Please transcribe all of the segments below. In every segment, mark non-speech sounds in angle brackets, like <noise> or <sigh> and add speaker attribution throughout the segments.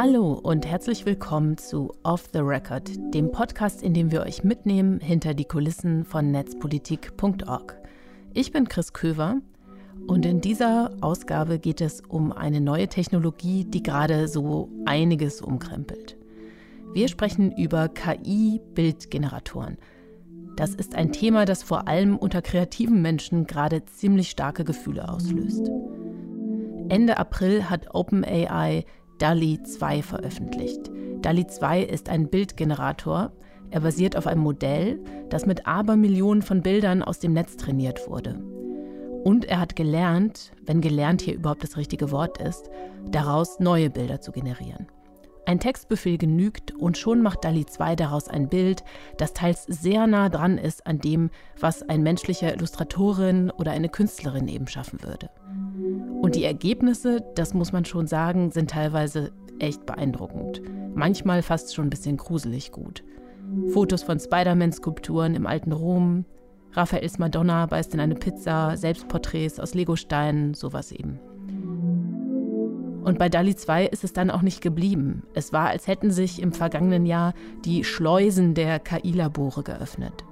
Speaker 1: Hallo und herzlich willkommen zu Off the Record, dem Podcast, in dem wir euch mitnehmen hinter die Kulissen von netzpolitik.org. Ich bin Chris Köver und in dieser Ausgabe geht es um eine neue Technologie, die gerade so einiges umkrempelt. Wir sprechen über KI-Bildgeneratoren. Das ist ein Thema, das vor allem unter kreativen Menschen gerade ziemlich starke Gefühle auslöst. Ende April hat OpenAI DALI 2 veröffentlicht. DALI 2 ist ein Bildgenerator. Er basiert auf einem Modell, das mit Abermillionen von Bildern aus dem Netz trainiert wurde. Und er hat gelernt, wenn gelernt hier überhaupt das richtige Wort ist, daraus neue Bilder zu generieren. Ein Textbefehl genügt und schon macht DALI 2 daraus ein Bild, das teils sehr nah dran ist an dem, was ein menschlicher Illustratorin oder eine Künstlerin eben schaffen würde. Und die Ergebnisse, das muss man schon sagen, sind teilweise echt beeindruckend. Manchmal fast schon ein bisschen gruselig gut. Fotos von Spider-Man-Skulpturen im alten Rom, Raphaels Madonna beißt in eine Pizza, Selbstporträts aus Legosteinen, sowas eben. Und bei DALI 2 ist es dann auch nicht geblieben. Es war, als hätten sich im vergangenen Jahr die Schleusen der KI-Labore geöffnet.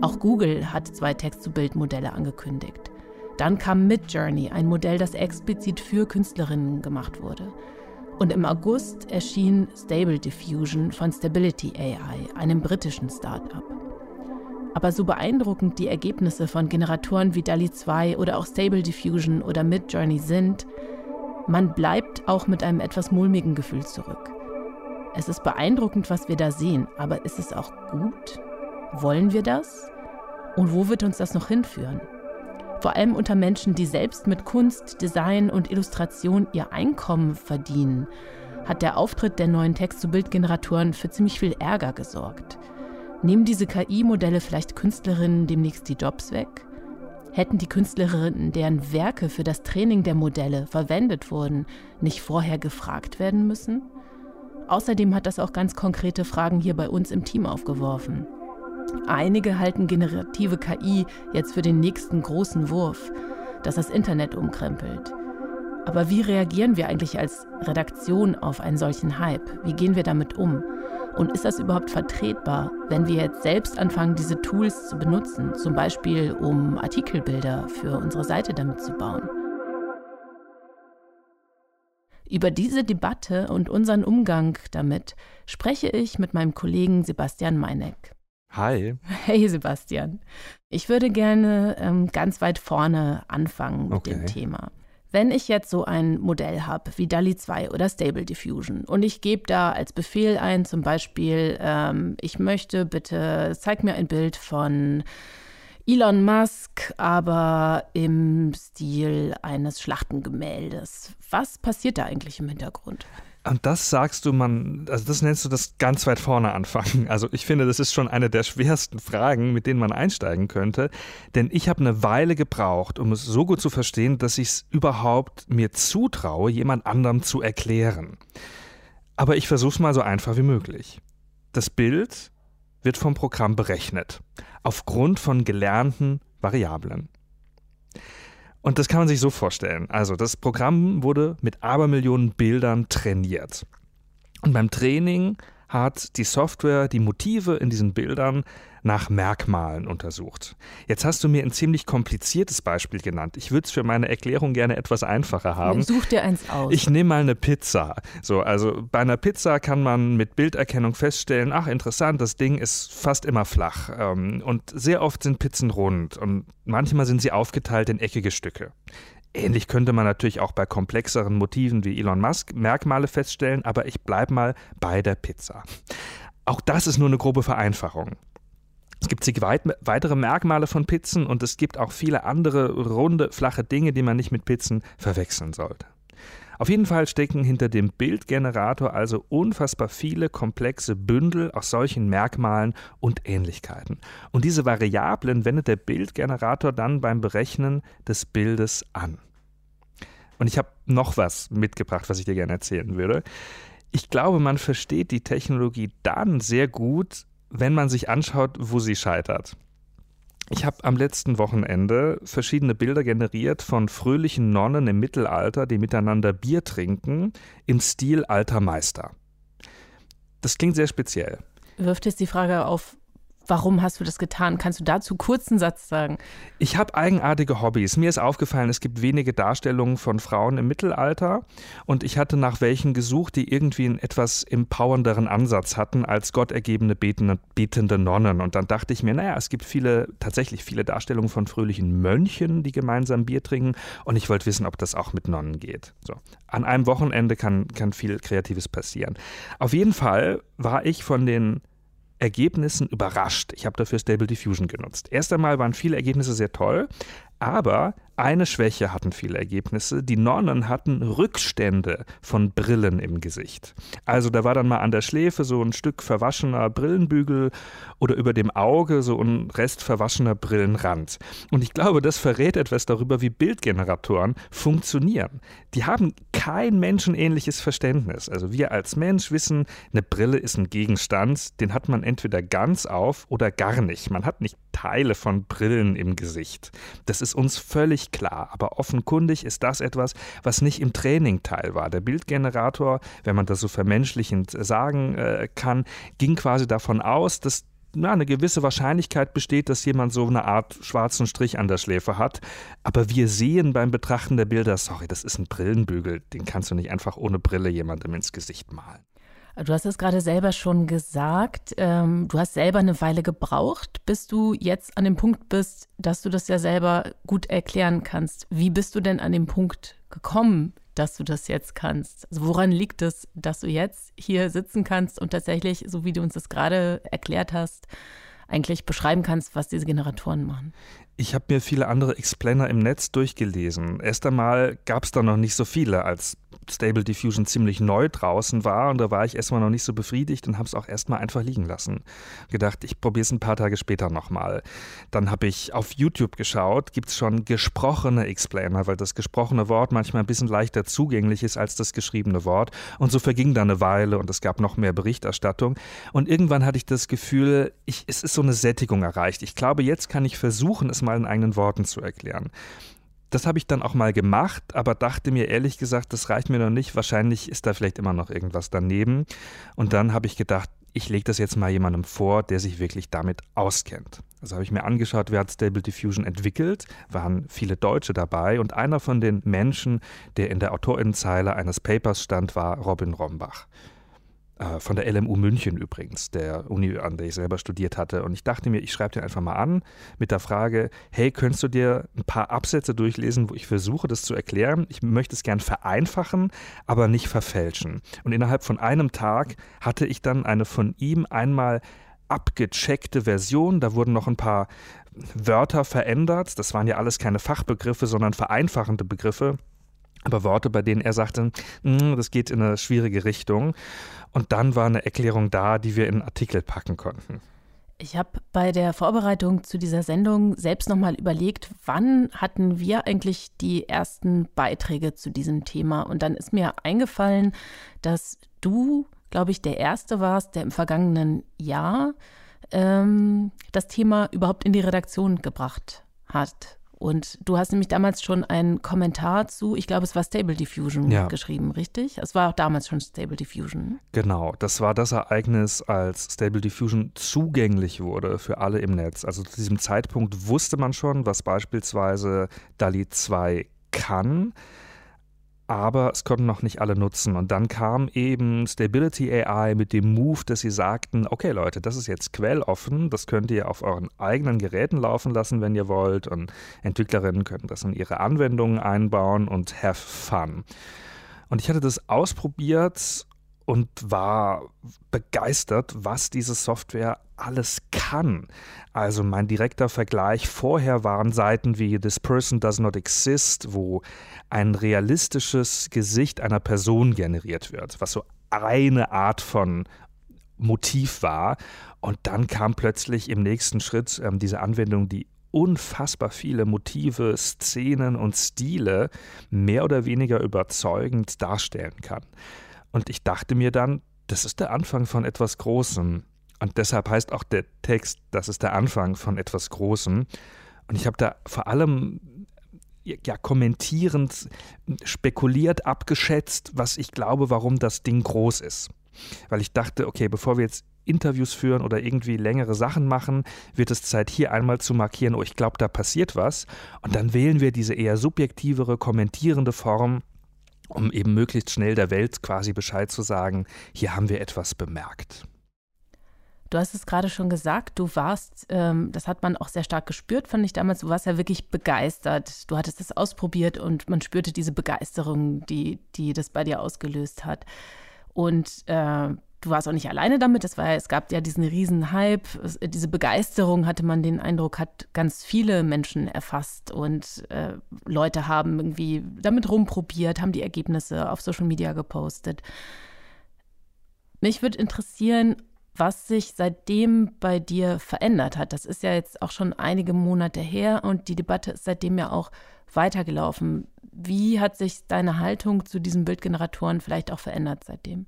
Speaker 1: Auch Google hat zwei Text-zu-Bild-Modelle angekündigt. Dann kam Midjourney, ein Modell, das explizit für Künstlerinnen gemacht wurde. Und im August erschien Stable Diffusion von Stability AI, einem britischen Start-up. Aber so beeindruckend die Ergebnisse von Generatoren wie DALI 2 oder auch Stable Diffusion oder Midjourney sind, man bleibt auch mit einem etwas mulmigen Gefühl zurück. Es ist beeindruckend, was wir da sehen, aber ist es auch gut? Wollen wir das? Und wo wird uns das noch hinführen? Vor allem unter Menschen, die selbst mit Kunst, Design und Illustration ihr Einkommen verdienen, hat der Auftritt der neuen Text-zu-Bild-Generatoren für ziemlich viel Ärger gesorgt. Nehmen diese KI-Modelle vielleicht Künstlerinnen demnächst die Jobs weg? Hätten die Künstlerinnen, deren Werke für das Training der Modelle verwendet wurden, nicht vorher gefragt werden müssen? Außerdem hat das auch ganz konkrete Fragen hier bei uns im Team aufgeworfen. Einige halten generative KI jetzt für den nächsten großen Wurf, das das Internet umkrempelt. Aber wie reagieren wir eigentlich als Redaktion auf einen solchen Hype? Wie gehen wir damit um? Und ist das überhaupt vertretbar, wenn wir jetzt selbst anfangen, diese Tools zu benutzen, zum Beispiel um Artikelbilder für unsere Seite damit zu bauen? Über diese Debatte und unseren Umgang damit spreche ich mit meinem Kollegen Sebastian Meineck.
Speaker 2: Hi.
Speaker 1: Hey Sebastian. Ich würde gerne ähm, ganz weit vorne anfangen mit okay. dem Thema. Wenn ich jetzt so ein Modell habe wie DALI 2 oder Stable Diffusion und ich gebe da als Befehl ein, zum Beispiel, ähm, ich möchte bitte, zeig mir ein Bild von Elon Musk, aber im Stil eines Schlachtengemäldes. Was passiert da eigentlich im Hintergrund?
Speaker 2: Und das sagst du, man, also das nennst du das ganz weit vorne anfangen. <laughs> Also ich finde, das ist schon eine der schwersten Fragen, mit denen man einsteigen könnte. Denn ich habe eine Weile gebraucht, um es so gut zu verstehen, dass ich es überhaupt mir zutraue, jemand anderem zu erklären. Aber ich versuche es mal so einfach wie möglich. Das Bild wird vom Programm berechnet, aufgrund von gelernten Variablen. Und das kann man sich so vorstellen. Also das Programm wurde mit Abermillionen Bildern trainiert. Und beim Training hat die Software die Motive in diesen Bildern nach Merkmalen untersucht. Jetzt hast du mir ein ziemlich kompliziertes Beispiel genannt. Ich würde es für meine Erklärung gerne etwas einfacher haben.
Speaker 1: Such dir eins aus.
Speaker 2: Ich nehme mal eine Pizza. So, also bei einer Pizza kann man mit Bilderkennung feststellen, ach interessant, das Ding ist fast immer flach. Ähm, und sehr oft sind Pizzen rund und manchmal sind sie aufgeteilt in eckige Stücke. Ähnlich könnte man natürlich auch bei komplexeren Motiven wie Elon Musk Merkmale feststellen, aber ich bleibe mal bei der Pizza. Auch das ist nur eine grobe Vereinfachung. Es gibt zig weit, weitere Merkmale von Pizzen und es gibt auch viele andere runde, flache Dinge, die man nicht mit Pizzen verwechseln sollte. Auf jeden Fall stecken hinter dem Bildgenerator also unfassbar viele komplexe Bündel aus solchen Merkmalen und Ähnlichkeiten. Und diese Variablen wendet der Bildgenerator dann beim Berechnen des Bildes an. Und ich habe noch was mitgebracht, was ich dir gerne erzählen würde. Ich glaube, man versteht die Technologie dann sehr gut, wenn man sich anschaut, wo sie scheitert. Ich habe am letzten Wochenende verschiedene Bilder generiert von fröhlichen Nonnen im Mittelalter, die miteinander Bier trinken, im Stil alter Meister. Das klingt sehr speziell.
Speaker 1: Wirft jetzt die Frage auf, Warum hast du das getan? Kannst du dazu kurz einen Satz sagen?
Speaker 2: Ich habe eigenartige Hobbys. Mir ist aufgefallen, es gibt wenige Darstellungen von Frauen im Mittelalter und ich hatte nach welchen gesucht, die irgendwie einen etwas empowernderen Ansatz hatten als gottergebene betende, betende Nonnen. Und dann dachte ich mir, naja, es gibt viele, tatsächlich viele Darstellungen von fröhlichen Mönchen, die gemeinsam Bier trinken und ich wollte wissen, ob das auch mit Nonnen geht. So. An einem Wochenende kann, kann viel Kreatives passieren. Auf jeden Fall war ich von den Ergebnissen überrascht. Ich habe dafür Stable Diffusion genutzt. Erst einmal waren viele Ergebnisse sehr toll, aber eine Schwäche hatten viele Ergebnisse. Die Nonnen hatten Rückstände von Brillen im Gesicht. Also da war dann mal an der Schläfe so ein Stück verwaschener Brillenbügel oder über dem Auge so ein Rest verwaschener Brillenrand. Und ich glaube, das verrät etwas darüber, wie Bildgeneratoren funktionieren. Die haben kein menschenähnliches Verständnis. Also wir als Mensch wissen, eine Brille ist ein Gegenstand, den hat man entweder ganz auf oder gar nicht. Man hat nicht Teile von Brillen im Gesicht. Das ist uns völlig klar, aber offenkundig ist das etwas, was nicht im Training Teil war. Der Bildgenerator, wenn man das so vermenschlichend sagen äh, kann, ging quasi davon aus, dass na, eine gewisse Wahrscheinlichkeit besteht, dass jemand so eine Art schwarzen Strich an der Schläfe hat. Aber wir sehen beim Betrachten der Bilder, sorry, das ist ein Brillenbügel, den kannst du nicht einfach ohne Brille jemandem ins Gesicht malen.
Speaker 1: Du hast es gerade selber schon gesagt. Ähm, du hast selber eine Weile gebraucht, bis du jetzt an dem Punkt bist, dass du das ja selber gut erklären kannst. Wie bist du denn an dem Punkt gekommen, dass du das jetzt kannst? Also woran liegt es, dass du jetzt hier sitzen kannst und tatsächlich, so wie du uns das gerade erklärt hast, eigentlich beschreiben kannst, was diese Generatoren machen?
Speaker 2: Ich habe mir viele andere Explainer im Netz durchgelesen. Erst einmal gab es da noch nicht so viele, als Stable Diffusion ziemlich neu draußen war und da war ich erstmal noch nicht so befriedigt und habe es auch erstmal einfach liegen lassen. Gedacht, ich probiere es ein paar Tage später nochmal. Dann habe ich auf YouTube geschaut, gibt es schon gesprochene Explainer, weil das gesprochene Wort manchmal ein bisschen leichter zugänglich ist als das geschriebene Wort. Und so verging da eine Weile und es gab noch mehr Berichterstattung. Und irgendwann hatte ich das Gefühl, ich, es ist so eine Sättigung erreicht. Ich glaube, jetzt kann ich versuchen, es mal in eigenen Worten zu erklären. Das habe ich dann auch mal gemacht, aber dachte mir ehrlich gesagt, das reicht mir noch nicht. Wahrscheinlich ist da vielleicht immer noch irgendwas daneben. Und dann habe ich gedacht, ich lege das jetzt mal jemandem vor, der sich wirklich damit auskennt. Also habe ich mir angeschaut, wer hat Stable Diffusion entwickelt, waren viele Deutsche dabei und einer von den Menschen, der in der Autorinnenzeile eines Papers stand, war Robin Rombach. Äh, von der LMU München übrigens, der Uni, an der ich selber studiert hatte. Und ich dachte mir, ich schreibe dir einfach mal an mit der Frage, hey, könntest du dir ein paar Absätze durchlesen, wo ich versuche, das zu erklären? Ich möchte es gern vereinfachen, aber nicht verfälschen. Und innerhalb von einem Tag hatte ich dann eine von ihm einmal abgecheckte Version. Da wurden noch ein paar Wörter verändert. Das waren ja alles keine Fachbegriffe, sondern vereinfachende Begriffe aber Worte, bei denen er sagte, hm, das geht in eine schwierige Richtung. Und dann war eine Erklärung da, die wir in einen Artikel packen konnten.
Speaker 1: Ich habe bei der Vorbereitung zu dieser Sendung selbst nochmal überlegt, wann hatten wir eigentlich die ersten Beiträge zu diesem Thema? Und dann ist mir eingefallen, dass du, glaube ich, der Erste warst, der im vergangenen Jahr ähm, das Thema überhaupt in die Redaktion gebracht hat. Und du hast nämlich damals schon einen Kommentar zu, ich glaube, es war Stable Diffusion ja. geschrieben, richtig? Es war auch damals schon Stable Diffusion.
Speaker 2: Genau, das war das Ereignis, als Stable Diffusion zugänglich wurde für alle im Netz. Also zu diesem Zeitpunkt wusste man schon, was beispielsweise DALI 2 kann aber es konnten noch nicht alle nutzen. Und dann kam eben Stability AI mit dem Move, dass sie sagten, okay Leute, das ist jetzt quelloffen, das könnt ihr auf euren eigenen Geräten laufen lassen, wenn ihr wollt. Und Entwicklerinnen können das in ihre Anwendungen einbauen und have fun. Und ich hatte das ausprobiert und war begeistert, was diese Software alles kann. Also mein direkter Vergleich vorher waren Seiten wie This Person Does Not Exist, wo ein realistisches Gesicht einer Person generiert wird, was so eine Art von Motiv war. Und dann kam plötzlich im nächsten Schritt ähm, diese Anwendung, die unfassbar viele Motive, Szenen und Stile mehr oder weniger überzeugend darstellen kann. Und ich dachte mir dann, das ist der Anfang von etwas Großem. Und deshalb heißt auch der Text, das ist der Anfang von etwas Großem. Und ich habe da vor allem ja, kommentierend spekuliert, abgeschätzt, was ich glaube, warum das Ding groß ist. Weil ich dachte, okay, bevor wir jetzt Interviews führen oder irgendwie längere Sachen machen, wird es Zeit, hier einmal zu markieren, oh, ich glaube, da passiert was. Und dann wählen wir diese eher subjektivere, kommentierende Form, um eben möglichst schnell der Welt quasi Bescheid zu sagen, hier haben wir etwas bemerkt.
Speaker 1: Du hast es gerade schon gesagt, du warst, ähm, das hat man auch sehr stark gespürt, fand ich damals, du warst ja wirklich begeistert. Du hattest das ausprobiert und man spürte diese Begeisterung, die, die das bei dir ausgelöst hat. Und äh, du warst auch nicht alleine damit. Das war, es gab ja diesen riesen Hype, diese Begeisterung hatte man den Eindruck, hat ganz viele Menschen erfasst und äh, Leute haben irgendwie damit rumprobiert, haben die Ergebnisse auf Social Media gepostet. Mich würde interessieren, was sich seitdem bei dir verändert hat. Das ist ja jetzt auch schon einige Monate her und die Debatte ist seitdem ja auch weitergelaufen. Wie hat sich deine Haltung zu diesen Bildgeneratoren vielleicht auch verändert seitdem?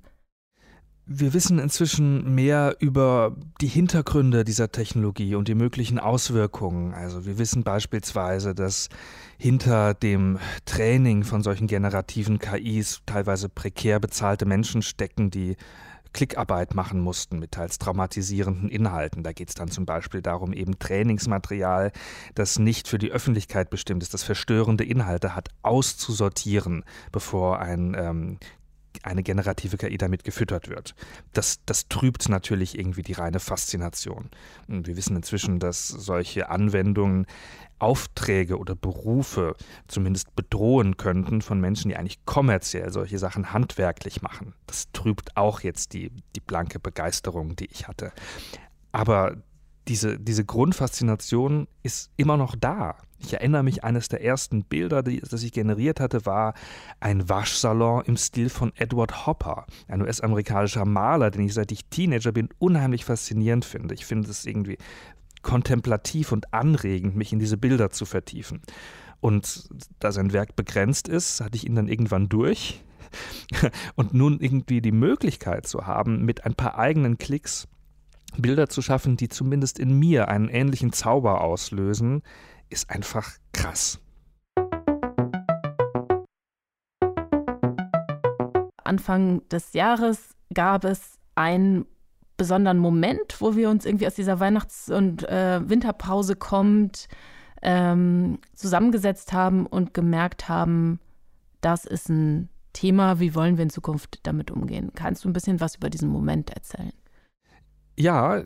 Speaker 2: Wir wissen inzwischen mehr über die Hintergründe dieser Technologie und die möglichen Auswirkungen. Also wir wissen beispielsweise, dass hinter dem Training von solchen generativen KIs teilweise prekär bezahlte Menschen stecken, die Klickarbeit machen mussten mit teils traumatisierenden Inhalten. Da geht es dann zum Beispiel darum, eben Trainingsmaterial, das nicht für die Öffentlichkeit bestimmt ist, das verstörende Inhalte hat, auszusortieren, bevor ein ähm, eine generative KI damit gefüttert wird. Das, das trübt natürlich irgendwie die reine Faszination. Und wir wissen inzwischen, dass solche Anwendungen Aufträge oder Berufe zumindest bedrohen könnten von Menschen, die eigentlich kommerziell solche Sachen handwerklich machen. Das trübt auch jetzt die, die blanke Begeisterung, die ich hatte. Aber diese, diese Grundfaszination ist immer noch da. Ich erinnere mich, eines der ersten Bilder, die, das ich generiert hatte, war ein Waschsalon im Stil von Edward Hopper, ein US-amerikanischer Maler, den ich seit ich Teenager bin unheimlich faszinierend finde. Ich finde es irgendwie kontemplativ und anregend, mich in diese Bilder zu vertiefen. Und da sein Werk begrenzt ist, hatte ich ihn dann irgendwann durch. <laughs> Und nun irgendwie die Möglichkeit zu haben, mit ein paar eigenen Klicks Bilder zu schaffen, die zumindest in mir einen ähnlichen Zauber auslösen, ist einfach krass.
Speaker 1: Anfang des Jahres gab es ein besonderen Moment, wo wir uns irgendwie aus dieser Weihnachts- und äh, Winterpause kommt, ähm, zusammengesetzt haben und gemerkt haben, das ist ein Thema, wie wollen wir in Zukunft damit umgehen? Kannst du ein bisschen was über diesen Moment erzählen?
Speaker 2: Ja,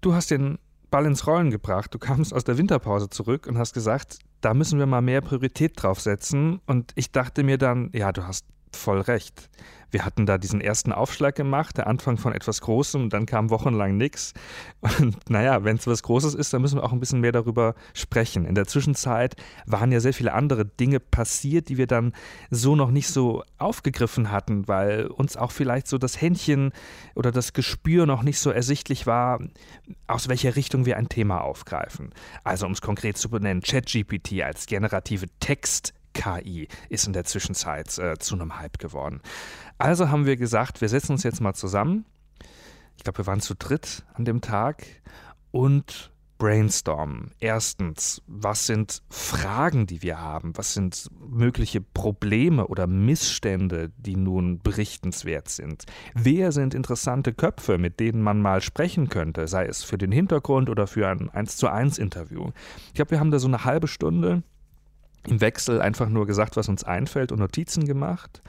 Speaker 2: du hast den Ball ins Rollen gebracht. Du kamst aus der Winterpause zurück und hast gesagt, da müssen wir mal mehr Priorität drauf setzen. Und ich dachte mir dann, ja, du hast voll recht. Wir hatten da diesen ersten Aufschlag gemacht, der Anfang von etwas Großem, dann kam wochenlang nichts. Und <laughs> naja, wenn es was Großes ist, dann müssen wir auch ein bisschen mehr darüber sprechen. In der Zwischenzeit waren ja sehr viele andere Dinge passiert, die wir dann so noch nicht so aufgegriffen hatten, weil uns auch vielleicht so das Händchen oder das Gespür noch nicht so ersichtlich war, aus welcher Richtung wir ein Thema aufgreifen. Also um es konkret zu benennen, ChatGPT als generative Text KI ist in der Zwischenzeit äh, zu einem Hype geworden. Also haben wir gesagt, wir setzen uns jetzt mal zusammen. Ich glaube, wir waren zu dritt an dem Tag und brainstormen. Erstens, was sind Fragen, die wir haben? Was sind mögliche Probleme oder Missstände, die nun berichtenswert sind? Wer sind interessante Köpfe, mit denen man mal sprechen könnte, sei es für den Hintergrund oder für ein 1 zu 1 Interview? Ich glaube, wir haben da so eine halbe Stunde im Wechsel einfach nur gesagt, was uns einfällt und Notizen gemacht.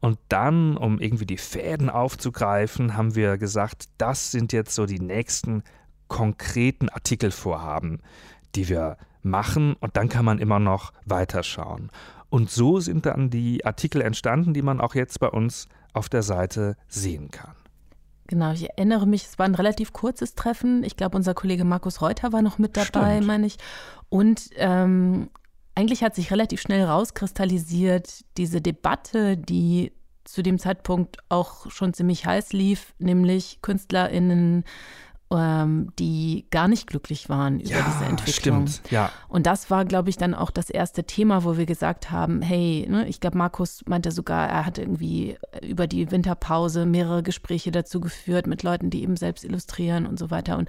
Speaker 2: Und dann, um irgendwie die Fäden aufzugreifen, haben wir gesagt, das sind jetzt so die nächsten konkreten Artikelvorhaben, die wir machen und dann kann man immer noch weiterschauen. Und so sind dann die Artikel entstanden, die man auch jetzt bei uns auf der Seite sehen kann.
Speaker 1: Genau, ich erinnere mich, es war ein relativ kurzes Treffen. Ich glaube, unser Kollege Markus Reuter war noch mit dabei, meine ich. Und ähm, eigentlich hat sich relativ schnell rauskristallisiert, diese Debatte, die zu dem Zeitpunkt auch schon ziemlich heiß lief, nämlich KünstlerInnen ähm, die gar nicht glücklich waren über
Speaker 2: ja,
Speaker 1: diese Entwicklung.
Speaker 2: Stimmt, ja.
Speaker 1: Und das war, glaube ich, dann auch das erste Thema, wo wir gesagt haben, hey, ne, ich glaube, Markus meinte sogar, er hat irgendwie über die Winterpause mehrere Gespräche dazu geführt mit Leuten, die eben selbst illustrieren und so weiter. Und,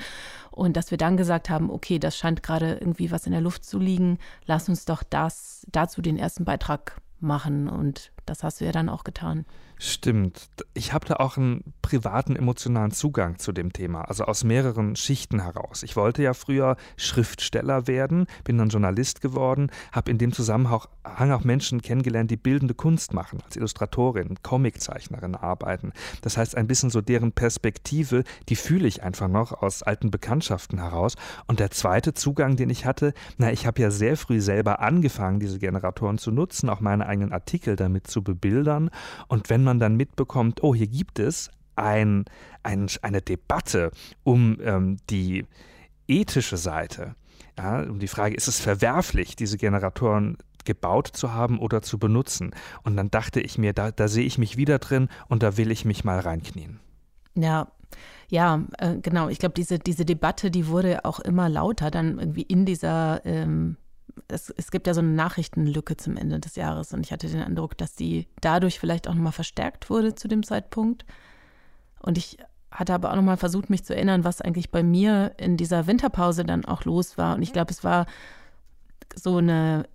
Speaker 1: und dass wir dann gesagt haben, okay, das scheint gerade irgendwie was in der Luft zu liegen, lass uns doch das dazu den ersten Beitrag machen. Und das hast du ja dann auch getan.
Speaker 2: Stimmt. Ich habe da auch einen privaten emotionalen Zugang zu dem Thema, also aus mehreren Schichten heraus. Ich wollte ja früher Schriftsteller werden, bin dann Journalist geworden, habe in dem Zusammenhang auch Menschen kennengelernt, die bildende Kunst machen, als Illustratorin, Comiczeichnerin arbeiten. Das heißt, ein bisschen so deren Perspektive, die fühle ich einfach noch aus alten Bekanntschaften heraus. Und der zweite Zugang, den ich hatte, na, ich habe ja sehr früh selber angefangen, diese Generatoren zu nutzen, auch meine eigenen Artikel damit zu bebildern. Und wenn man dann mitbekommt, oh, hier gibt es ein, ein, eine Debatte um ähm, die ethische Seite. Ja, um die Frage, ist es verwerflich, diese Generatoren gebaut zu haben oder zu benutzen? Und dann dachte ich mir, da, da sehe ich mich wieder drin und da will ich mich mal reinknien.
Speaker 1: Ja, ja, äh, genau. Ich glaube, diese, diese Debatte, die wurde auch immer lauter dann irgendwie in dieser ähm, es, es gibt ja so eine Nachrichtenlücke zum Ende des Jahres und ich hatte den Eindruck, dass die dadurch vielleicht auch nochmal verstärkt wurde zu dem Zeitpunkt. Und ich hatte aber auch nochmal versucht, mich zu erinnern, was eigentlich bei mir in dieser Winterpause dann auch los war. Und ich glaube, es war so eine,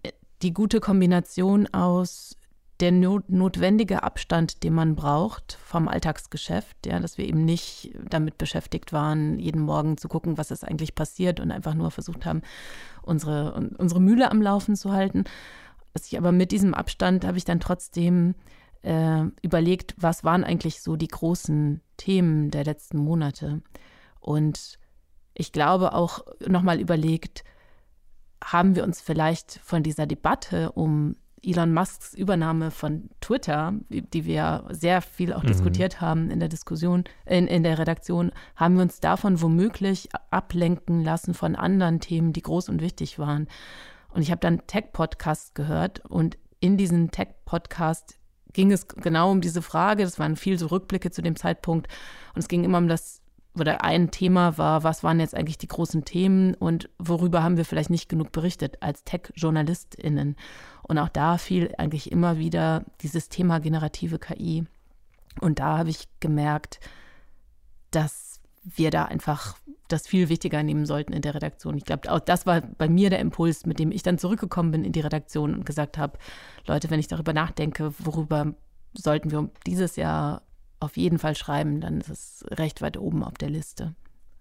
Speaker 1: die gute Kombination aus der not notwendige Abstand, den man braucht vom Alltagsgeschäft, ja, dass wir eben nicht damit beschäftigt waren, jeden Morgen zu gucken, was ist eigentlich passiert und einfach nur versucht haben, unsere, unsere Mühle am Laufen zu halten. Dass ich aber mit diesem Abstand habe ich dann trotzdem äh, überlegt, was waren eigentlich so die großen Themen der letzten Monate. Und ich glaube auch nochmal überlegt, haben wir uns vielleicht von dieser Debatte um Elon Musks Übernahme von Twitter, die wir sehr viel auch mhm. diskutiert haben in der Diskussion, in, in der Redaktion, haben wir uns davon womöglich ablenken lassen von anderen Themen, die groß und wichtig waren. Und ich habe dann Tech-Podcast gehört und in diesem Tech-Podcast ging es genau um diese Frage. Das waren viel so Rückblicke zu dem Zeitpunkt. Und es ging immer um das oder ein Thema war, was waren jetzt eigentlich die großen Themen und worüber haben wir vielleicht nicht genug berichtet als Tech-JournalistInnen. Und auch da fiel eigentlich immer wieder dieses Thema generative KI. Und da habe ich gemerkt, dass wir da einfach das viel wichtiger nehmen sollten in der Redaktion. Ich glaube, auch das war bei mir der Impuls, mit dem ich dann zurückgekommen bin in die Redaktion und gesagt habe, Leute, wenn ich darüber nachdenke, worüber sollten wir dieses Jahr auf jeden Fall schreiben, dann ist es recht weit oben auf der Liste.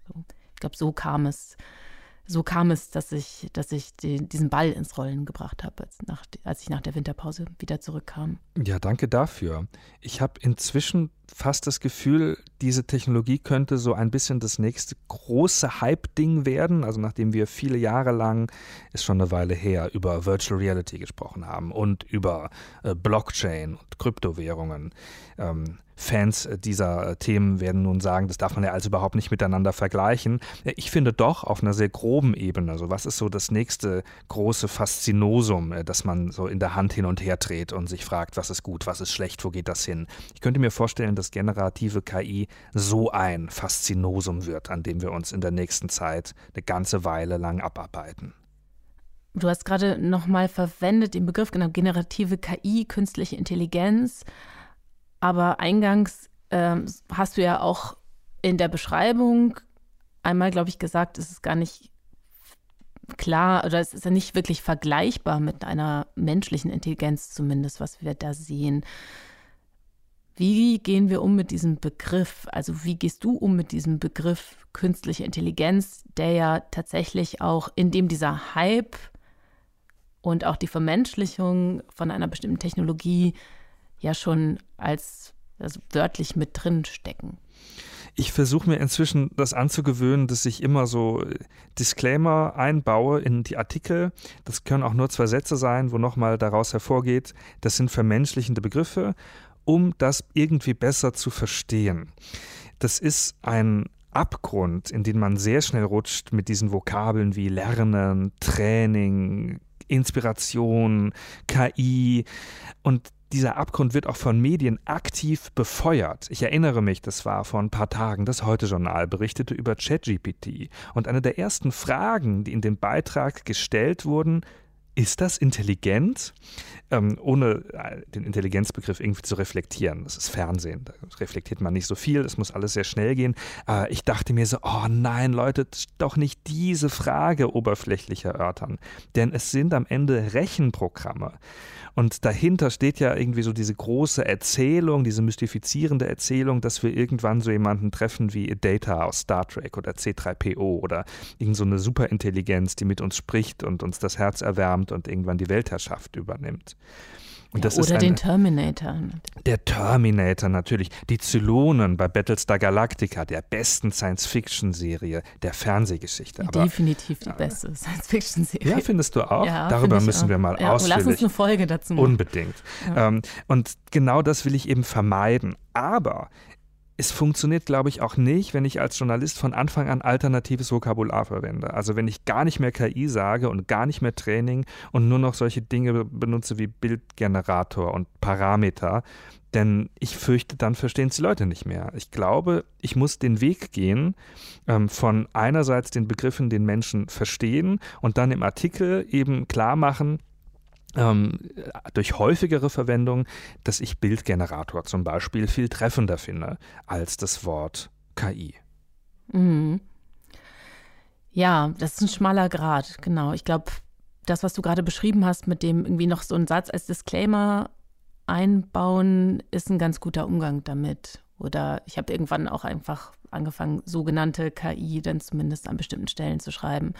Speaker 1: So. Ich glaube, so kam es, so kam es, dass ich, dass ich die, diesen Ball ins Rollen gebracht habe, als, als ich nach der Winterpause wieder zurückkam.
Speaker 2: Ja, danke dafür. Ich habe inzwischen fast das Gefühl, diese Technologie könnte so ein bisschen das nächste große Hype-Ding werden. Also nachdem wir viele Jahre lang, ist schon eine Weile her, über Virtual Reality gesprochen haben und über äh, Blockchain und Kryptowährungen. Ähm, Fans dieser Themen werden nun sagen, das darf man ja also überhaupt nicht miteinander vergleichen. Ich finde doch auf einer sehr groben Ebene, also was ist so das nächste große Faszinosum, äh, das man so in der Hand hin und her dreht und sich fragt, was ist gut, was ist schlecht, wo geht das hin? Ich könnte mir vorstellen, dass generative KI so ein Faszinosum wird, an dem wir uns in der nächsten Zeit eine ganze Weile lang abarbeiten.
Speaker 1: Du hast gerade nochmal verwendet den Begriff genau generative KI, künstliche Intelligenz. Aber eingangs ähm, hast du ja auch in der Beschreibung einmal, glaube ich, gesagt, es ist gar nicht klar oder es ist ja nicht wirklich vergleichbar mit einer menschlichen Intelligenz zumindest, was wir da sehen. Wie gehen wir um mit diesem Begriff? Also wie gehst du um mit diesem Begriff künstliche Intelligenz, der ja tatsächlich auch, in dem dieser Hype und auch die Vermenschlichung von einer bestimmten Technologie ja schon als also wörtlich mit drin stecken.
Speaker 2: Ich versuche mir inzwischen das anzugewöhnen, dass ich immer so Disclaimer einbaue in die Artikel. Das können auch nur zwei Sätze sein, wo nochmal daraus hervorgeht, das sind vermenschlichende Begriffe, um das irgendwie besser zu verstehen. Das ist ein Abgrund, in den man sehr schnell rutscht mit diesen Vokabeln wie Lernen, Training, Inspiration, KI. Und dieser Abgrund wird auch von Medien aktiv befeuert. Ich erinnere mich, das war vor ein paar Tagen, das Heute-Journal berichtete über ChatGPT. Und eine der ersten Fragen, die in dem Beitrag gestellt wurden, ist das intelligent? Ähm, ohne äh, den Intelligenzbegriff irgendwie zu reflektieren. Das ist Fernsehen, da reflektiert man nicht so viel, es muss alles sehr schnell gehen. Äh, ich dachte mir so, oh nein, Leute, doch nicht diese Frage oberflächlich erörtern. Denn es sind am Ende Rechenprogramme. Und dahinter steht ja irgendwie so diese große Erzählung, diese mystifizierende Erzählung, dass wir irgendwann so jemanden treffen wie Data aus Star Trek oder C3PO oder irgend so Superintelligenz, die mit uns spricht und uns das Herz erwärmt und irgendwann die Weltherrschaft übernimmt.
Speaker 1: Ja, oder den Terminator.
Speaker 2: Der Terminator natürlich. Die Zylonen bei Battlestar Galactica, der besten Science-Fiction-Serie der Fernsehgeschichte.
Speaker 1: Aber, Definitiv die beste Science-Fiction-Serie.
Speaker 2: Ja, findest du auch? Ja, Darüber müssen auch. wir mal ja, ausführlich.
Speaker 1: Lass uns eine Folge dazu
Speaker 2: machen. Unbedingt. Ja. Ähm, und genau das will ich eben vermeiden. Aber es funktioniert, glaube ich, auch nicht, wenn ich als Journalist von Anfang an alternatives Vokabular verwende. Also wenn ich gar nicht mehr KI sage und gar nicht mehr Training und nur noch solche Dinge benutze wie Bildgenerator und Parameter, denn ich fürchte, dann verstehen es die Leute nicht mehr. Ich glaube, ich muss den Weg gehen ähm, von einerseits den Begriffen den Menschen verstehen und dann im Artikel eben klar machen, durch häufigere Verwendung, dass ich Bildgenerator zum Beispiel viel treffender finde als das Wort KI.
Speaker 1: Mhm. Ja, das ist ein schmaler Grad, genau. Ich glaube, das, was du gerade beschrieben hast, mit dem irgendwie noch so einen Satz als Disclaimer einbauen, ist ein ganz guter Umgang damit. Oder ich habe irgendwann auch einfach angefangen, sogenannte KI dann zumindest an bestimmten Stellen zu schreiben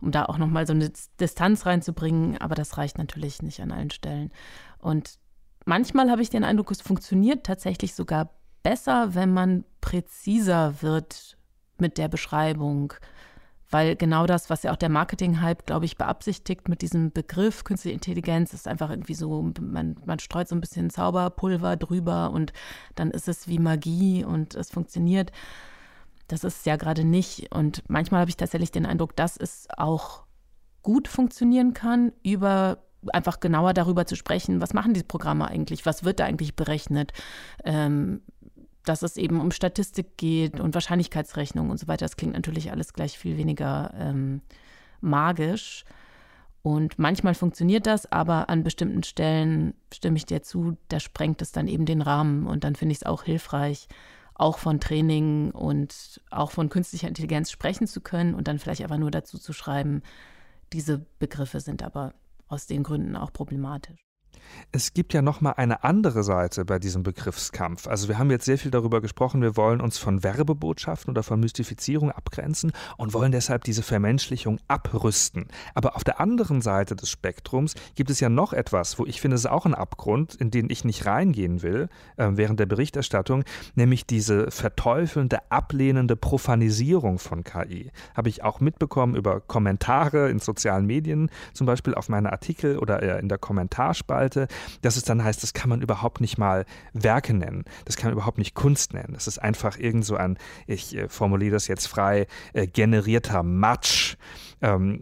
Speaker 1: um da auch nochmal so eine Distanz reinzubringen. Aber das reicht natürlich nicht an allen Stellen. Und manchmal habe ich den Eindruck, es funktioniert tatsächlich sogar besser, wenn man präziser wird mit der Beschreibung. Weil genau das, was ja auch der Marketing-Hype, glaube ich, beabsichtigt mit diesem Begriff Künstliche Intelligenz, ist einfach irgendwie so, man, man streut so ein bisschen Zauberpulver drüber und dann ist es wie Magie und es funktioniert. Das ist es ja gerade nicht. Und manchmal habe ich tatsächlich den Eindruck, dass es auch gut funktionieren kann, über einfach genauer darüber zu sprechen, was machen diese Programme eigentlich, was wird da eigentlich berechnet, ähm, dass es eben um Statistik geht und Wahrscheinlichkeitsrechnung und so weiter. Das klingt natürlich alles gleich viel weniger ähm, magisch. Und manchmal funktioniert das, aber an bestimmten Stellen stimme ich dir zu, da sprengt es dann eben den Rahmen und dann finde ich es auch hilfreich, auch von Training und auch von künstlicher Intelligenz sprechen zu können und dann vielleicht einfach nur dazu zu schreiben, diese Begriffe sind aber aus den Gründen auch problematisch.
Speaker 2: Es gibt ja noch mal eine andere Seite bei diesem Begriffskampf. Also wir haben jetzt sehr viel darüber gesprochen, wir wollen uns von Werbebotschaften oder von Mystifizierung abgrenzen und wollen deshalb diese Vermenschlichung abrüsten. Aber auf der anderen Seite des Spektrums gibt es ja noch etwas, wo ich finde, es ist auch ein Abgrund, in den ich nicht reingehen will äh, während der Berichterstattung, nämlich diese verteufelnde, ablehnende Profanisierung von KI. Habe ich auch mitbekommen über Kommentare in sozialen Medien, zum Beispiel auf meine Artikel oder in der Kommentarspalte Seite, dass es dann heißt, das kann man überhaupt nicht mal Werke nennen, das kann man überhaupt nicht Kunst nennen. Das ist einfach irgend so ein, ich äh, formuliere das jetzt frei, äh, generierter Matsch. Ähm,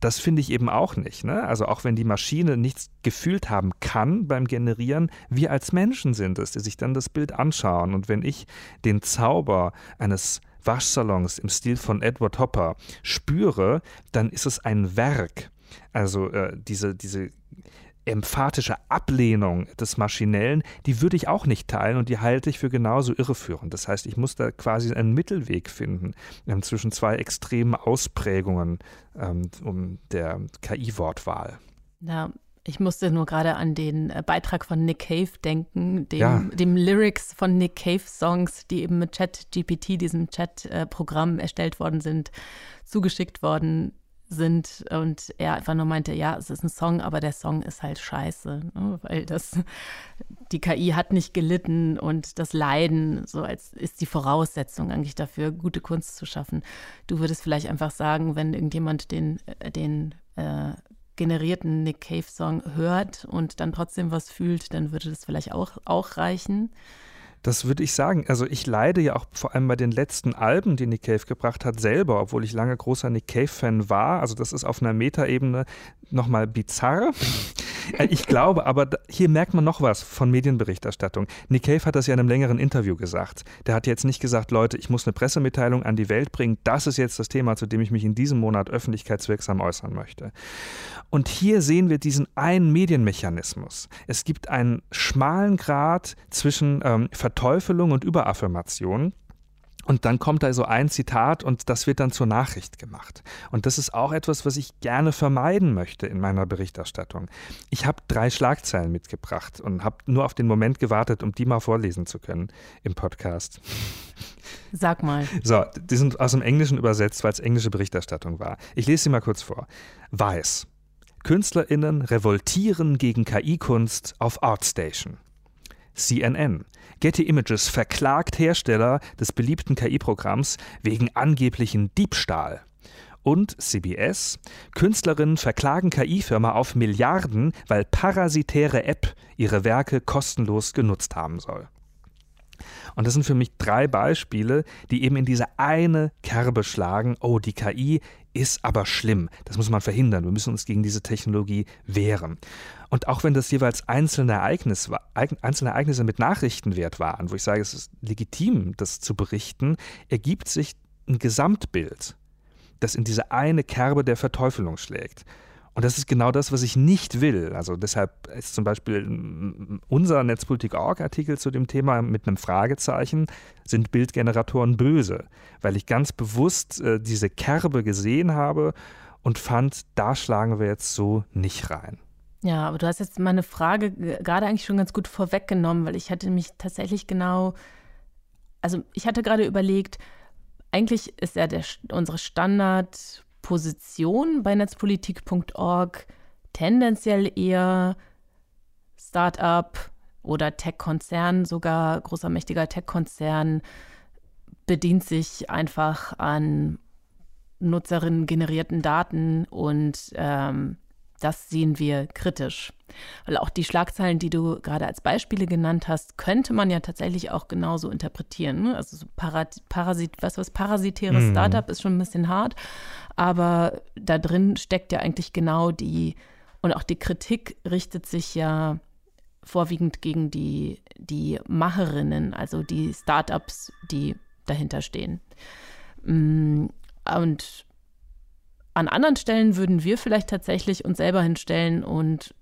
Speaker 2: das finde ich eben auch nicht. Ne? Also auch wenn die Maschine nichts gefühlt haben kann beim Generieren, wir als Menschen sind es, die sich dann das Bild anschauen. Und wenn ich den Zauber eines Waschsalons im Stil von Edward Hopper spüre, dann ist es ein Werk. Also äh, diese, diese emphatische Ablehnung des Maschinellen, die würde ich auch nicht teilen und die halte ich für genauso irreführend. Das heißt, ich muss da quasi einen Mittelweg finden ähm, zwischen zwei extremen Ausprägungen ähm, um der KI-Wortwahl.
Speaker 1: Ja, ich musste nur gerade an den äh, Beitrag von Nick Cave denken, dem, ja. dem Lyrics von Nick Cave Songs, die eben mit ChatGPT, diesem Chat-Programm erstellt worden sind, zugeschickt worden sind und er einfach nur meinte, ja, es ist ein Song, aber der Song ist halt scheiße, ne? weil das die KI hat nicht gelitten und das Leiden so als ist die Voraussetzung eigentlich dafür, gute Kunst zu schaffen. Du würdest vielleicht einfach sagen, wenn irgendjemand den äh, den äh, generierten Nick Cave Song hört und dann trotzdem was fühlt, dann würde das vielleicht auch auch reichen.
Speaker 2: Das würde ich sagen. Also ich leide ja auch vor allem bei den letzten Alben, die Nick Cave gebracht hat, selber, obwohl ich lange großer Nick Cave-Fan war. Also das ist auf einer Metaebene nochmal bizarr. <laughs> Äh, ich glaube, aber hier merkt man noch was von Medienberichterstattung. Nick Cave hat das ja in einem längeren Interview gesagt. Der hat jetzt nicht gesagt, Leute, ich muss eine Pressemitteilung an die Welt bringen. Das ist jetzt das Thema, zu dem ich mich in diesem Monat öffentlichkeitswirksam äußern möchte. Und hier sehen wir diesen einen Medienmechanismus. Es gibt einen schmalen Grad zwischen ähm, Verteufelung und Überaffirmation. Und dann kommt da so ein Zitat und das wird dann zur Nachricht gemacht. Und das ist auch etwas, was ich gerne vermeiden möchte in meiner Berichterstattung. Ich habe drei Schlagzeilen mitgebracht und habe nur auf den Moment gewartet, um die mal vorlesen zu können im Podcast.
Speaker 1: Sag mal.
Speaker 2: So, die sind aus dem Englischen übersetzt, weil es englische Berichterstattung war. Ich lese sie mal kurz vor. Weiß. KünstlerInnen revoltieren gegen KI-Kunst auf ArtStation. CNN. Getty Images verklagt Hersteller des beliebten KI-Programms wegen angeblichen Diebstahl. Und CBS. Künstlerinnen verklagen KI-Firma auf Milliarden, weil parasitäre App ihre Werke kostenlos genutzt haben soll. Und das sind für mich drei Beispiele, die eben in diese eine Kerbe schlagen. Oh, die KI ist aber schlimm. Das muss man verhindern. Wir müssen uns gegen diese Technologie wehren. Und auch wenn das jeweils einzelne, Ereignis, einzelne Ereignisse mit Nachrichtenwert waren, wo ich sage, es ist legitim, das zu berichten, ergibt sich ein Gesamtbild, das in diese eine Kerbe der Verteufelung schlägt. Und das ist genau das, was ich nicht will. Also deshalb ist zum Beispiel unser Netzpolitik-Org-Artikel zu dem Thema mit einem Fragezeichen, sind Bildgeneratoren böse? Weil ich ganz bewusst äh, diese Kerbe gesehen habe und fand, da schlagen wir jetzt so nicht rein.
Speaker 1: Ja, aber du hast jetzt meine Frage gerade eigentlich schon ganz gut vorweggenommen, weil ich hatte mich tatsächlich genau, also ich hatte gerade überlegt, eigentlich ist ja der, unsere Standard Position bei netzpolitik.org tendenziell eher Startup oder Tech-Konzern, sogar großer mächtiger Tech-Konzern bedient sich einfach an Nutzerinnen generierten Daten und ähm, das sehen wir kritisch. Weil auch die Schlagzeilen, die du gerade als Beispiele genannt hast, könnte man ja tatsächlich auch genauso interpretieren. Ne? Also so Parat Parasit, was was parasitäres mhm. Startup ist schon ein bisschen hart, aber da drin steckt ja eigentlich genau die und auch die Kritik richtet sich ja vorwiegend gegen die, die Macherinnen, also die Startups, die dahinter stehen. Mm, und an anderen Stellen würden wir vielleicht tatsächlich uns selber hinstellen und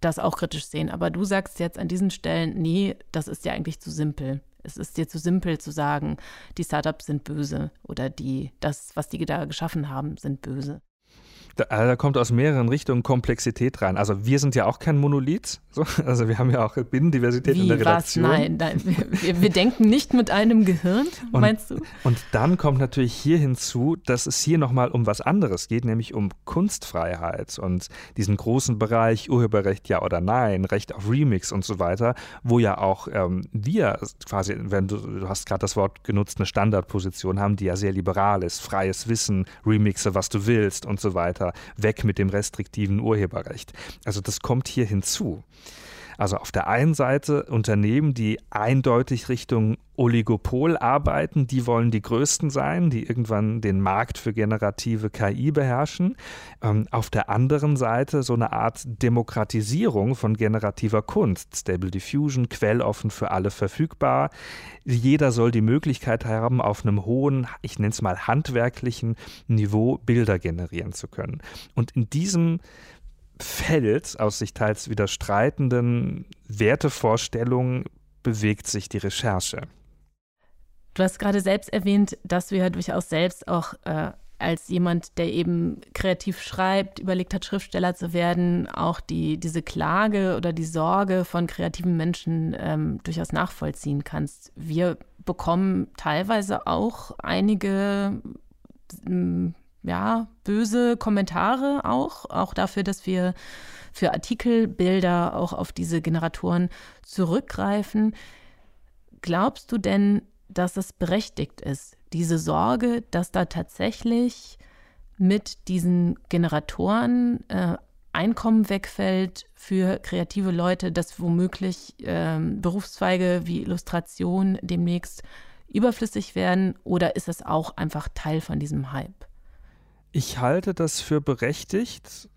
Speaker 1: das auch kritisch sehen. Aber du sagst jetzt an diesen Stellen, nee, das ist ja eigentlich zu simpel. Es ist dir zu simpel zu sagen, die Startups sind böse oder die, das, was die da geschaffen haben, sind böse.
Speaker 2: Da, also da, kommt aus mehreren Richtungen Komplexität rein. Also wir sind ja auch kein Monolith. So. <laughs> Also wir haben ja auch Binnendiversität
Speaker 1: Wie,
Speaker 2: in der
Speaker 1: Redaktion. Was? Nein, nein. Wir, wir, denken nicht mit einem Gehirn, <laughs>
Speaker 2: und,
Speaker 1: meinst du?
Speaker 2: Und dann kommt natürlich hier hinzu, dass es hier nochmal um was anderes geht, nämlich um Kunstfreiheit und diesen großen Bereich Urheberrecht ja oder nein, Recht auf Remix und so weiter, wo ja auch ähm, wir quasi, wenn du, du hast gerade das Wort genutzt, eine Standardposition haben, die ja sehr liberal ist, freies Wissen, Remixe, was du willst und so weiter weiter, weg mit dem restriktiven Urheberrecht. Also das kommt hier hinzu. Also auf der einen Seite Unternehmen, die eindeutig Richtung Oligopol arbeiten, die wollen die größten sein, die irgendwann den Markt für generative KI beherrschen. Ähm, auf der anderen Seite so eine Art Demokratisierung von generativer Kunst. Stable Diffusion, quelloffen für alle verfügbar. Jeder soll die Möglichkeit haben, auf einem hohen, ich nenne es mal handwerklichen Niveau Bilder generieren zu können. Und in diesem Feld aus sich teils widerstreitenden Wertevorstellungen bewegt sich die Recherche.
Speaker 1: Du hast gerade selbst erwähnt, dass du ja durchaus selbst auch äh, als jemand, der eben kreativ schreibt, überlegt hat, Schriftsteller zu werden, auch die, diese Klage oder die Sorge von kreativen Menschen ähm, durchaus nachvollziehen kannst. Wir bekommen teilweise auch einige ja, böse Kommentare auch, auch dafür, dass wir für Artikelbilder auch auf diese Generatoren zurückgreifen. Glaubst du denn, dass es berechtigt ist, diese Sorge, dass da tatsächlich mit diesen Generatoren äh, Einkommen wegfällt für kreative Leute, dass womöglich äh, Berufszweige wie Illustration demnächst überflüssig werden? Oder ist es auch einfach Teil von diesem Hype?
Speaker 2: Ich halte das für berechtigt,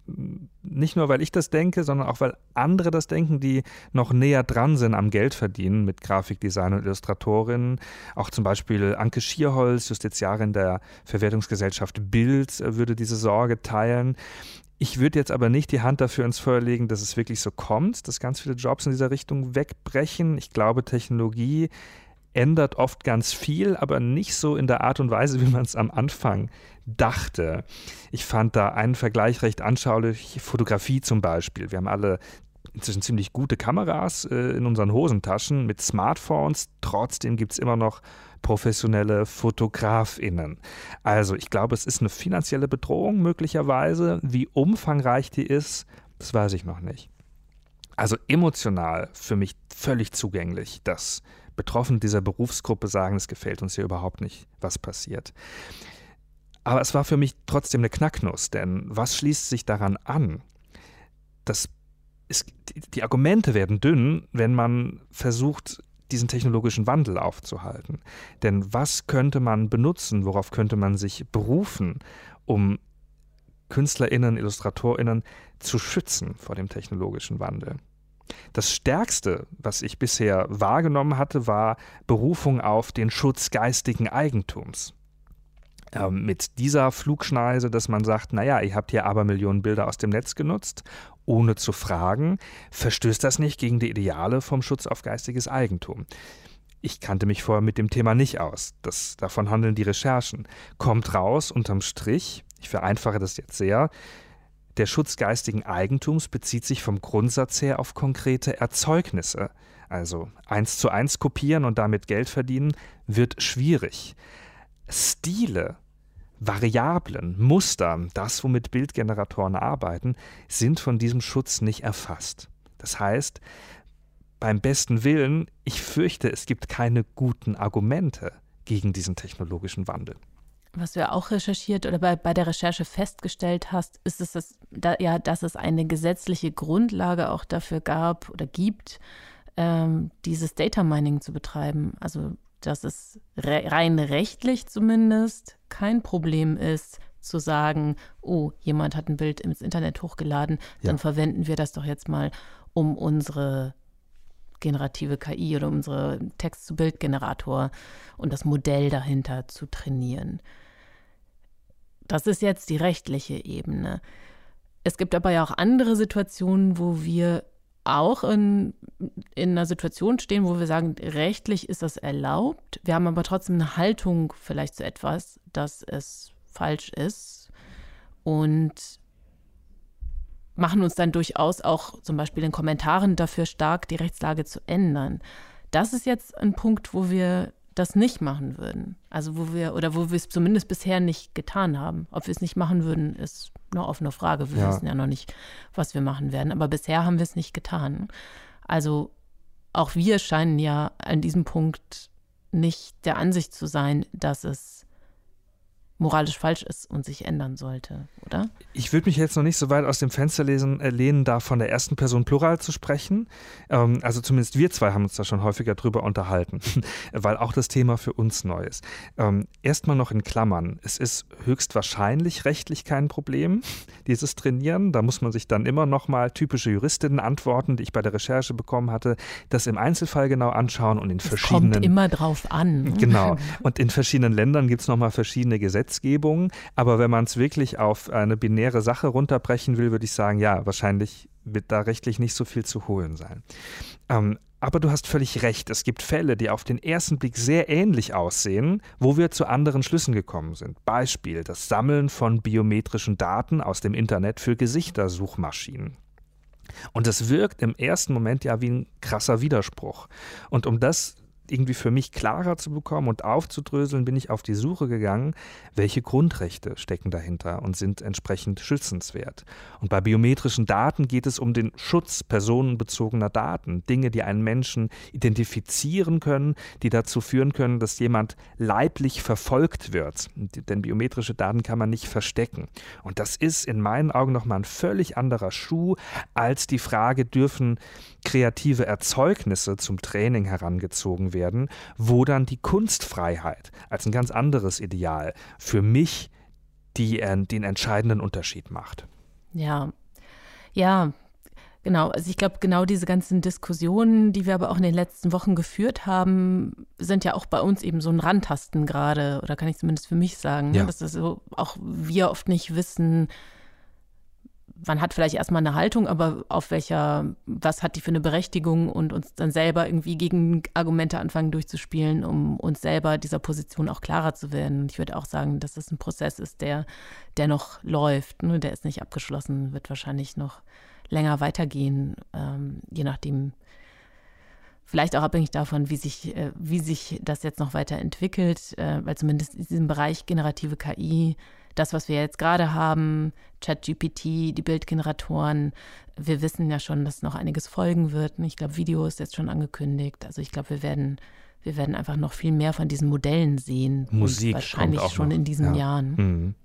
Speaker 2: nicht nur weil ich das denke, sondern auch weil andere das denken, die noch näher dran sind am Geld verdienen mit Grafikdesign und Illustratorinnen. Auch zum Beispiel Anke Schierholz, Justiziarin der Verwertungsgesellschaft Bild, würde diese Sorge teilen. Ich würde jetzt aber nicht die Hand dafür ins Feuer legen, dass es wirklich so kommt, dass ganz viele Jobs in dieser Richtung wegbrechen. Ich glaube, Technologie ändert oft ganz viel, aber nicht so in der Art und Weise, wie man es am Anfang dachte. Ich fand da einen Vergleich recht anschaulich. Fotografie zum Beispiel. Wir haben alle inzwischen ziemlich gute Kameras äh, in unseren Hosentaschen mit Smartphones. Trotzdem gibt es immer noch professionelle FotografInnen. Also ich glaube, es ist eine finanzielle Bedrohung möglicherweise. Wie umfangreich die ist, das weiß ich noch nicht. Also emotional für mich völlig zugänglich, dass Betroffene dieser Berufsgruppe sagen, es gefällt uns hier überhaupt nicht, was passiert. Aber es war für mich trotzdem eine Knacknuss, denn was schließt sich daran an? Das ist, die, die Argumente werden dünn, wenn man versucht, diesen technologischen Wandel aufzuhalten. Denn was könnte man benutzen, worauf könnte man sich berufen, um KünstlerInnen, IllustratorInnen zu schützen vor dem technologischen Wandel? Das Stärkste, was ich bisher wahrgenommen hatte, war Berufung auf den Schutz geistigen Eigentums ähm, mit dieser Flugschneise, dass man sagt, naja, ihr habt hier aber Millionen Bilder aus dem Netz genutzt, ohne zu fragen, verstößt das nicht gegen die Ideale vom Schutz auf geistiges Eigentum? Ich kannte mich vorher mit dem Thema nicht aus. Das, davon handeln die Recherchen. Kommt raus, unterm Strich, ich vereinfache das jetzt sehr, der Schutz geistigen Eigentums bezieht sich vom Grundsatz her auf konkrete Erzeugnisse. Also eins zu eins kopieren und damit Geld verdienen wird schwierig. Stile Variablen, Muster, das, womit Bildgeneratoren arbeiten, sind von diesem Schutz nicht erfasst. Das heißt, beim besten Willen, ich fürchte, es gibt keine guten Argumente gegen diesen technologischen Wandel.
Speaker 1: Was du ja auch recherchiert oder bei, bei der Recherche festgestellt hast, ist es das, da, ja, dass es eine gesetzliche Grundlage auch dafür gab oder gibt, ähm, dieses Data Mining zu betreiben. Also dass es re rein rechtlich zumindest kein Problem ist, zu sagen, oh, jemand hat ein Bild ins Internet hochgeladen, ja. dann verwenden wir das doch jetzt mal, um unsere generative KI oder unsere Text-zu-Bild-Generator und das Modell dahinter zu trainieren. Das ist jetzt die rechtliche Ebene. Es gibt aber ja auch andere Situationen, wo wir auch in, in einer Situation stehen, wo wir sagen, rechtlich ist das erlaubt. Wir haben aber trotzdem eine Haltung vielleicht zu etwas, dass es falsch ist und machen uns dann durchaus auch zum Beispiel in Kommentaren dafür stark, die Rechtslage zu ändern. Das ist jetzt ein Punkt, wo wir das nicht machen würden. Also wo wir, oder wo wir es zumindest bisher nicht getan haben. Ob wir es nicht machen würden, ist eine offene Frage. Wir ja. wissen ja noch nicht, was wir machen werden. Aber bisher haben wir es nicht getan. Also auch wir scheinen ja an diesem Punkt nicht der Ansicht zu sein, dass es moralisch falsch ist und sich ändern sollte, oder?
Speaker 2: Ich würde mich jetzt noch nicht so weit aus dem Fenster lesen, äh, lehnen, da von der ersten Person Plural zu sprechen. Ähm, also zumindest wir zwei haben uns da schon häufiger drüber unterhalten, <laughs> weil auch das Thema für uns neu ist. Ähm, Erstmal noch in Klammern. Es ist höchstwahrscheinlich rechtlich kein Problem, <laughs> dieses Trainieren. Da muss man sich dann immer noch mal typische Juristinnen antworten, die ich bei der Recherche bekommen hatte, das im Einzelfall genau anschauen und in es verschiedenen.
Speaker 1: Kommt immer drauf an.
Speaker 2: Genau. <laughs> Und in verschiedenen Ländern gibt es noch mal verschiedene Gesetze. Gesetzgebung. Aber wenn man es wirklich auf eine binäre Sache runterbrechen will, würde ich sagen, ja, wahrscheinlich wird da rechtlich nicht so viel zu holen sein. Ähm, aber du hast völlig recht. Es gibt Fälle, die auf den ersten Blick sehr ähnlich aussehen, wo wir zu anderen Schlüssen gekommen sind. Beispiel das Sammeln von biometrischen Daten aus dem Internet für Gesichtersuchmaschinen. Und das wirkt im ersten Moment ja wie ein krasser Widerspruch. Und um das irgendwie für mich klarer zu bekommen und aufzudröseln, bin ich auf die Suche gegangen, welche Grundrechte stecken dahinter und sind entsprechend schützenswert. Und bei biometrischen Daten geht es um den Schutz personenbezogener Daten, Dinge, die einen Menschen identifizieren können, die dazu führen können, dass jemand leiblich verfolgt wird. Denn biometrische Daten kann man nicht verstecken. Und das ist in meinen Augen nochmal ein völlig anderer Schuh als die Frage, dürfen kreative Erzeugnisse zum Training herangezogen werden, wo dann die Kunstfreiheit als ein ganz anderes Ideal für mich die den entscheidenden Unterschied macht.
Speaker 1: Ja, ja, Genau, also ich glaube, genau diese ganzen Diskussionen, die wir aber auch in den letzten Wochen geführt haben, sind ja auch bei uns eben so ein Randtasten gerade, oder kann ich zumindest für mich sagen, ne? ja. dass das so auch wir oft nicht wissen, man hat vielleicht erstmal eine Haltung, aber auf welcher, was hat die für eine Berechtigung und uns dann selber irgendwie gegen Argumente anfangen durchzuspielen, um uns selber dieser Position auch klarer zu werden. Ich würde auch sagen, dass es ein Prozess ist, der, der noch läuft, ne? der ist nicht abgeschlossen, wird wahrscheinlich noch länger weitergehen, ähm, je nachdem, vielleicht auch abhängig davon, wie sich, äh, wie sich das jetzt noch weiterentwickelt, äh, weil zumindest in diesem Bereich generative KI, das, was wir jetzt gerade haben, ChatGPT, die Bildgeneratoren, wir wissen ja schon, dass noch einiges folgen wird. Ich glaube, Video ist jetzt schon angekündigt. Also ich glaube, wir werden, wir werden einfach noch viel mehr von diesen Modellen sehen.
Speaker 2: Musik
Speaker 1: wahrscheinlich schon
Speaker 2: noch.
Speaker 1: in diesen
Speaker 2: ja.
Speaker 1: Jahren.
Speaker 2: Mhm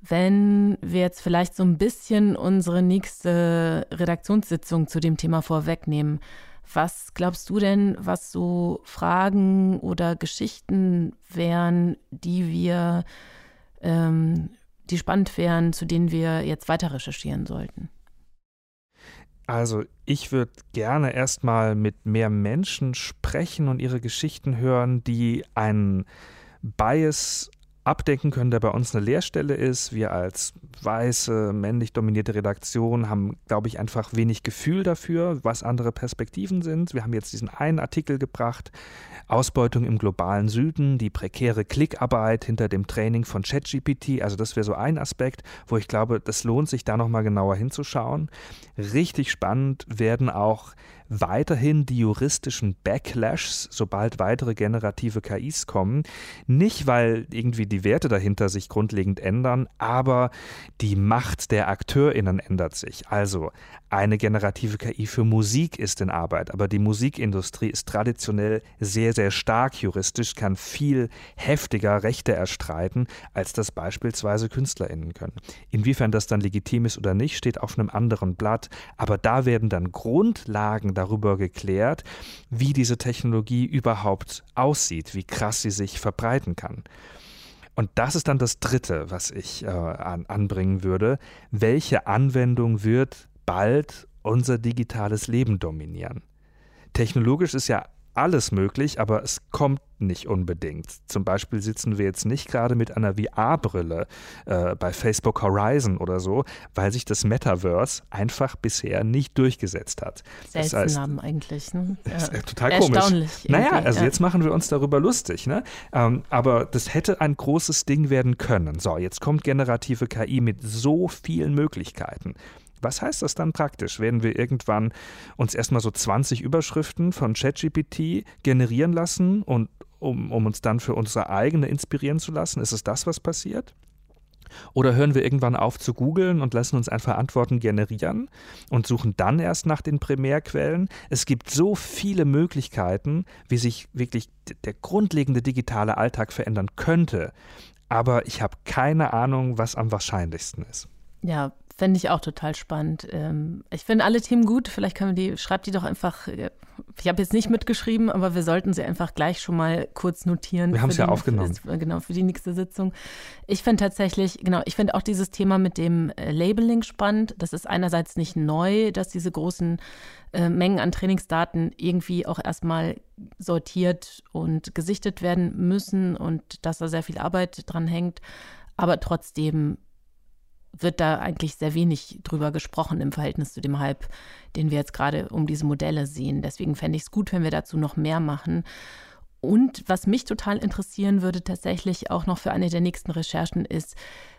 Speaker 1: wenn wir jetzt vielleicht so ein bisschen unsere nächste Redaktionssitzung zu dem Thema vorwegnehmen. Was glaubst du denn, was so Fragen oder Geschichten wären, die wir, ähm, die spannend wären, zu denen wir jetzt weiter recherchieren sollten?
Speaker 2: Also ich würde gerne erstmal mit mehr Menschen sprechen und ihre Geschichten hören, die einen Bias abdecken können, der bei uns eine Leerstelle ist. Wir als weiße, männlich dominierte Redaktion haben, glaube ich, einfach wenig Gefühl dafür, was andere Perspektiven sind. Wir haben jetzt diesen einen Artikel gebracht, Ausbeutung im globalen Süden, die prekäre Klickarbeit hinter dem Training von ChatGPT. Also das wäre so ein Aspekt, wo ich glaube, das lohnt sich da nochmal genauer hinzuschauen. Richtig spannend werden auch weiterhin die juristischen Backlashs, sobald weitere generative KIs kommen. Nicht, weil irgendwie die Werte dahinter sich grundlegend ändern, aber die Macht der AkteurInnen ändert sich. Also eine generative KI für Musik ist in Arbeit, aber die Musikindustrie ist traditionell sehr, sehr stark juristisch, kann viel heftiger Rechte erstreiten, als das beispielsweise KünstlerInnen können. Inwiefern das dann legitim ist oder nicht, steht auf einem anderen Blatt, aber da werden dann Grundlagen darüber geklärt, wie diese Technologie überhaupt aussieht, wie krass sie sich verbreiten kann. Und das ist dann das Dritte, was ich äh, an, anbringen würde. Welche Anwendung wird bald unser digitales Leben dominieren? Technologisch ist ja alles möglich, aber es kommt nicht unbedingt. Zum Beispiel sitzen wir jetzt nicht gerade mit einer VR-Brille äh, bei Facebook Horizon oder so, weil sich das Metaverse einfach bisher nicht durchgesetzt hat.
Speaker 1: Seltsamen das heißt, eigentlich. Ne?
Speaker 2: Ja. total komisch. Naja, also ja. jetzt machen wir uns darüber lustig. Ne? Ähm, aber das hätte ein großes Ding werden können. So, jetzt kommt generative KI mit so vielen Möglichkeiten. Was heißt das dann praktisch? Werden wir irgendwann uns erstmal so 20 Überschriften von ChatGPT generieren lassen und um, um uns dann für unsere eigene inspirieren zu lassen? Ist es das, was passiert? Oder hören wir irgendwann auf zu googeln und lassen uns einfach Antworten generieren und suchen dann erst nach den Primärquellen? Es gibt so viele Möglichkeiten, wie sich wirklich der grundlegende digitale Alltag verändern könnte. Aber ich habe keine Ahnung, was am wahrscheinlichsten ist.
Speaker 1: Ja, Fände ich auch total spannend. Ähm, ich finde alle Themen gut. Vielleicht können wir die, schreibt die doch einfach. Äh, ich habe jetzt nicht mitgeschrieben, aber wir sollten sie einfach gleich schon mal kurz notieren.
Speaker 2: Wir haben es ja aufgenommen.
Speaker 1: Für, genau, für die nächste Sitzung. Ich finde tatsächlich, genau, ich finde auch dieses Thema mit dem äh, Labeling spannend. Das ist einerseits nicht neu, dass diese großen äh, Mengen an Trainingsdaten irgendwie auch erstmal sortiert und gesichtet werden müssen und dass da sehr viel Arbeit dran hängt. Aber trotzdem wird da eigentlich sehr wenig drüber gesprochen im Verhältnis zu dem Hype, den wir jetzt gerade um diese Modelle sehen. Deswegen fände ich es gut, wenn wir dazu noch mehr machen. Und was mich total interessieren würde, tatsächlich auch noch für eine der nächsten Recherchen, ist,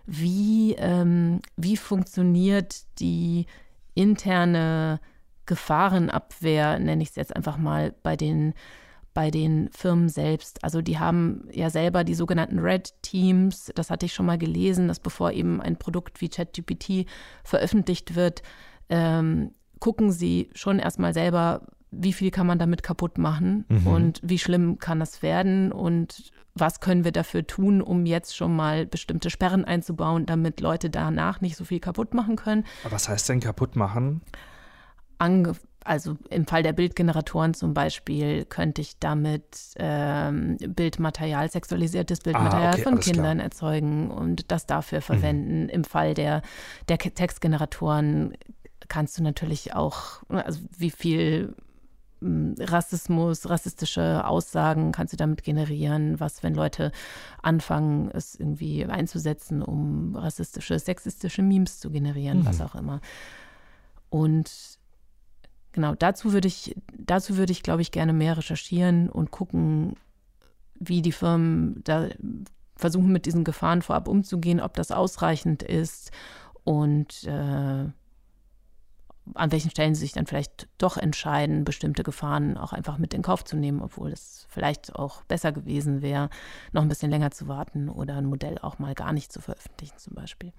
Speaker 1: wie, ähm, wie funktioniert die interne Gefahrenabwehr, nenne ich es jetzt einfach mal, bei den bei den Firmen selbst. Also die haben ja selber die sogenannten Red Teams. Das hatte ich schon mal gelesen, dass bevor eben ein Produkt wie ChatGPT veröffentlicht wird, ähm, gucken sie schon erstmal selber, wie viel kann man damit kaputt machen mhm. und wie schlimm kann das werden und was können wir dafür tun, um jetzt schon mal bestimmte Sperren einzubauen, damit Leute danach nicht so viel kaputt machen können.
Speaker 2: Aber was heißt denn kaputt machen?
Speaker 1: Ange also im Fall der Bildgeneratoren zum Beispiel könnte ich damit ähm, Bildmaterial, sexualisiertes Bildmaterial ah, okay, von Kindern klar. erzeugen und das dafür mhm. verwenden. Mhm. Im Fall der, der Textgeneratoren kannst du natürlich auch, also wie viel hm, Rassismus, rassistische Aussagen kannst du damit generieren, was, wenn Leute anfangen, es irgendwie einzusetzen, um rassistische, sexistische Memes zu generieren, mhm. was auch immer. Und genau, dazu würde ich, dazu würde ich, glaube ich, gerne mehr recherchieren und gucken, wie die Firmen da versuchen, mit diesen Gefahren vorab umzugehen, ob das ausreichend ist und äh, an welchen Stellen sie sich dann vielleicht doch entscheiden, bestimmte Gefahren auch einfach mit in Kauf zu nehmen, obwohl es vielleicht auch besser gewesen wäre, noch ein bisschen länger zu warten oder ein Modell auch mal gar nicht zu veröffentlichen zum Beispiel.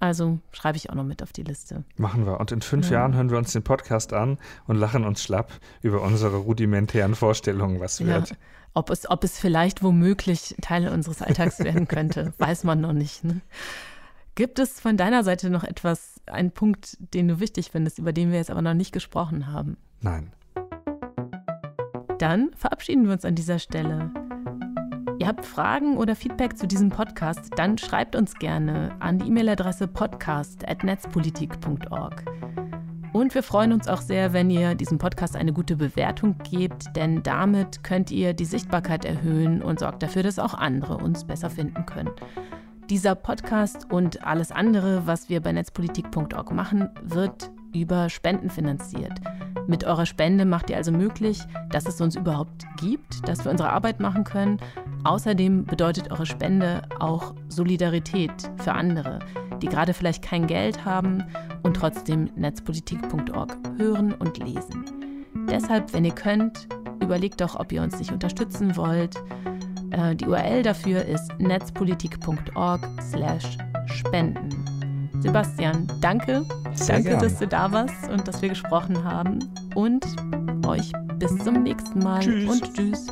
Speaker 1: Also schreibe ich auch noch mit auf die Liste.
Speaker 2: Machen wir. Und in fünf ja. Jahren hören wir uns den Podcast an und lachen uns schlapp über unsere rudimentären Vorstellungen, was wird. Ja.
Speaker 1: Ob, es, ob es vielleicht womöglich Teil unseres Alltags werden könnte, <laughs> weiß man noch nicht. Ne? Gibt es von deiner Seite noch etwas, einen Punkt, den du wichtig findest, über den wir jetzt aber noch nicht gesprochen haben?
Speaker 2: Nein.
Speaker 1: Dann verabschieden wir uns an dieser Stelle. Habt Fragen oder Feedback zu diesem Podcast, dann schreibt uns gerne an die E-Mail-Adresse podcast.netzpolitik.org. Und wir freuen uns auch sehr, wenn ihr diesem Podcast eine gute Bewertung gebt, denn damit könnt ihr die Sichtbarkeit erhöhen und sorgt dafür, dass auch andere uns besser finden können. Dieser Podcast und alles andere, was wir bei netzpolitik.org machen, wird über Spenden finanziert. Mit eurer Spende macht ihr also möglich, dass es uns überhaupt gibt, dass wir unsere Arbeit machen können. Außerdem bedeutet eure Spende auch Solidarität für andere, die gerade vielleicht kein Geld haben und trotzdem netzpolitik.org hören und lesen. Deshalb, wenn ihr könnt, überlegt doch, ob ihr uns nicht unterstützen wollt. Äh, die URL dafür ist netzpolitik.org/spenden. Sebastian, danke. Sehr danke, gern. dass du da warst und dass wir gesprochen haben. Und euch bis zum nächsten Mal
Speaker 2: tschüss.
Speaker 1: und tschüss.